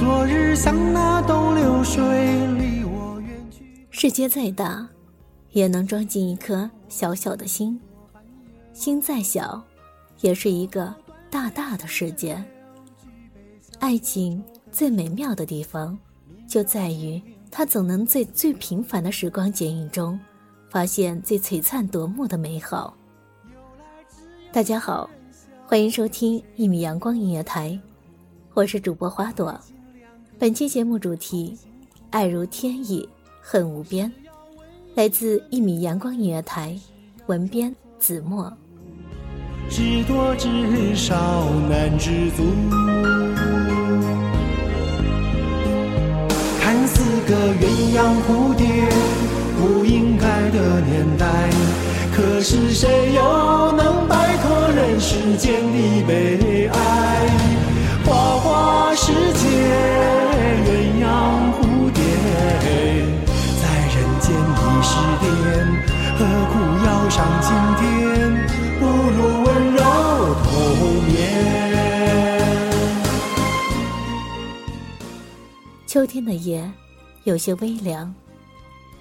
昨日像那东流水，离我远去。世界再大，也能装进一颗小小的心；心再小，也是一个大大的世界。爱情最美妙的地方，就在于它总能在最平凡的时光剪影中，发现最璀璨夺目的美好。大家好，欢迎收听一米阳光音乐台，我是主播花朵。本期节目主题：爱如天意，恨无边。来自一米阳光音乐台，文编子墨。知多知少难知足，看似个鸳鸯蝴蝶不应该的年代，可是谁又能摆脱人世间的悲哀？花花世界。秋天的夜有些微凉，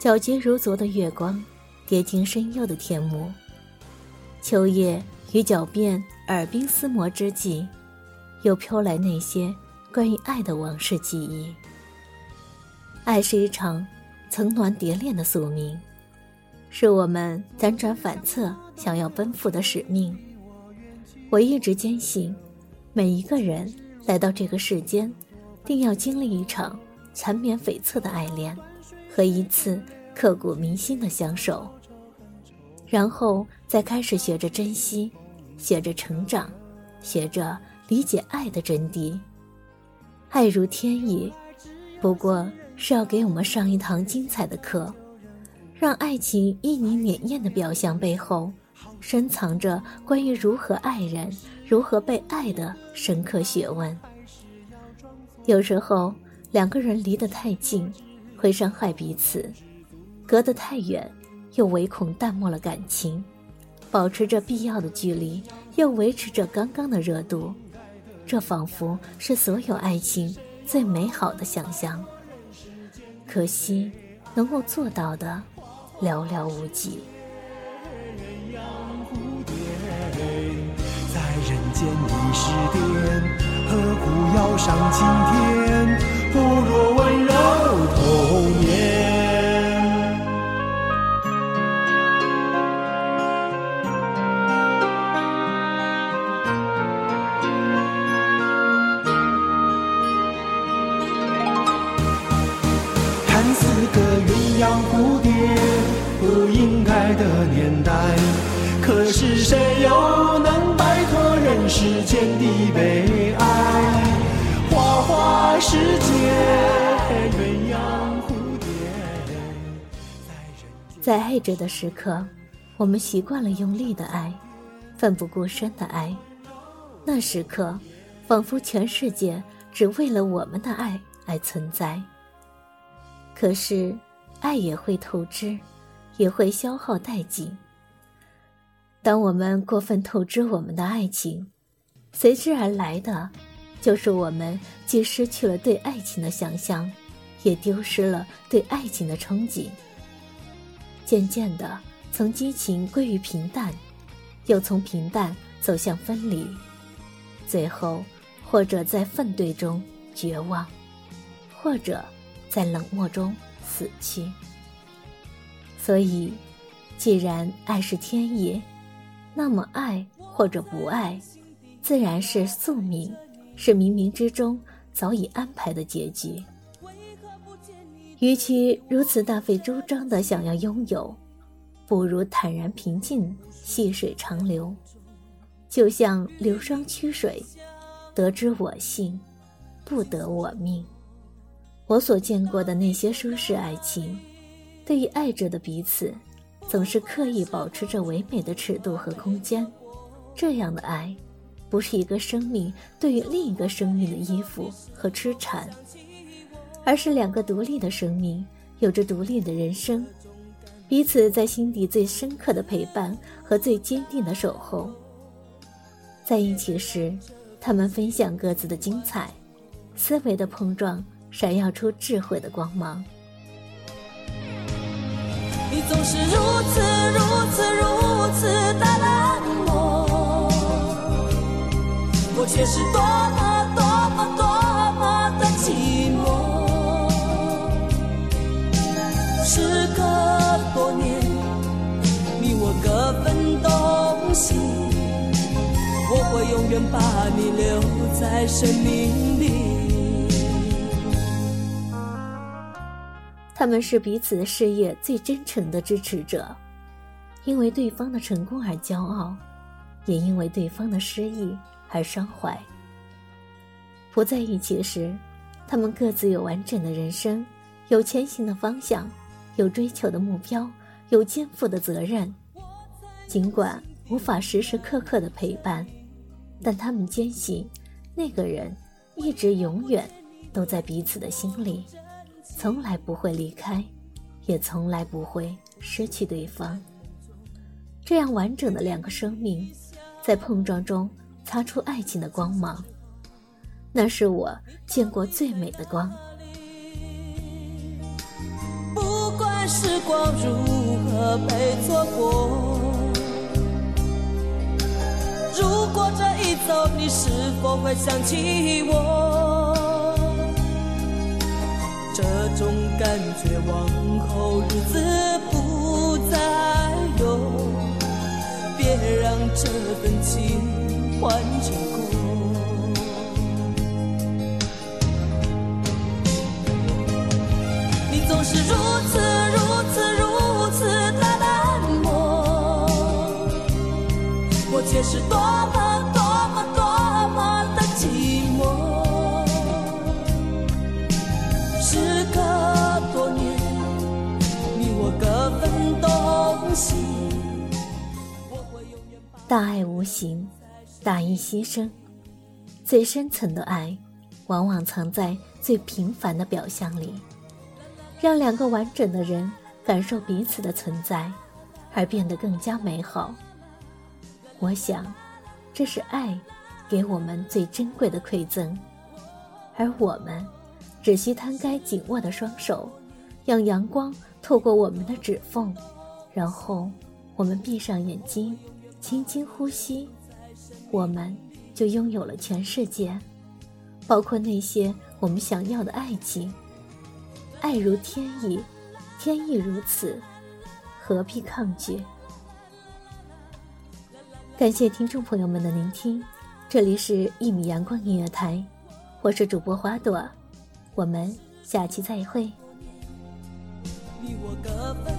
皎洁如昨的月光跌进深幽的天幕。秋叶与狡辩耳鬓厮磨之际，又飘来那些。关于爱的往事记忆。爱是一场层峦叠炼的宿命，是我们辗转反侧想要奔赴的使命。我一直坚信，每一个人来到这个世间，定要经历一场缠绵悱恻的爱恋，和一次刻骨铭心的相守，然后再开始学着珍惜，学着成长，学着理解爱的真谛。爱如天意，不过是要给我们上一堂精彩的课，让爱情旖旎潋滟的表象背后，深藏着关于如何爱人、如何被爱的深刻学问。有时候，两个人离得太近，会伤害彼此；隔得太远，又唯恐淡漠了感情。保持着必要的距离，又维持着刚刚的热度。这仿佛是所有爱情最美好的想象，可惜能够做到的寥寥无几。在人间已是癫，何苦要上青天？不若温柔童年。蝴蝶不应该的年代，可是谁又能摆脱人世间的悲？世界，鸳鸯蝴蝶。在爱着的时刻，我们习惯了用力的爱，奋不顾身的爱。那时刻，仿佛全世界只为了我们的爱而存在。可是，爱也会透支，也会消耗殆尽。当我们过分透支我们的爱情，随之而来的，就是我们既失去了对爱情的想象，也丢失了对爱情的憧憬。渐渐的，从激情归于平淡，又从平淡走向分离，最后，或者在愤怼中绝望，或者在冷漠中死去。所以，既然爱是天意。那么，爱或者不爱，自然是宿命，是冥冥之中早已安排的结局。与其如此大费周章的想要拥有，不如坦然平静，细水长流。就像流觞曲水，得之我幸，不得我命。我所见过的那些舒适爱情，对于爱着的彼此。总是刻意保持着唯美的尺度和空间，这样的爱，不是一个生命对于另一个生命的依附和痴缠，而是两个独立的生命有着独立的人生，彼此在心底最深刻的陪伴和最坚定的守候。在一起时，他们分享各自的精彩，思维的碰撞闪耀出智慧的光芒。你总是如此如此如此的却是多么多么多么的寂寞。时隔多年，你我各奔东西，我会永远把你留在生命里。他们是彼此事业最真诚的支持者，因为对方的成功而骄傲，也因为对方的失意而伤怀。不在一起时，他们各自有完整的人生，有前行的方向，有追求的目标，有肩负的责任。尽管无法时时刻刻的陪伴，但他们坚信，那个人一直永远都在彼此的心里。从来不会离开，也从来不会失去对方。这样完整的两个生命，在碰撞中擦出爱情的光芒，那是我见过最美的光。不管时光如何被错过，如果这一走，你是否会想起我？这种感觉，往后日子不再有。别让这份情换成过。你总是如此如此如此的冷漠，我却是多么多么多么的寂寞。时隔多年，你我各分东西大爱无形，大义牺牲。最深层的爱，往往藏在最平凡的表象里，让两个完整的人感受彼此的存在，而变得更加美好。我想，这是爱给我们最珍贵的馈赠，而我们只需摊开紧握的双手，让阳光透过我们的指缝。然后，我们闭上眼睛，轻轻呼吸，我们就拥有了全世界，包括那些我们想要的爱情。爱如天意，天意如此，何必抗拒？感谢听众朋友们的聆听，这里是《一米阳光音乐台》，我是主播花朵，我们下期再会。你我各分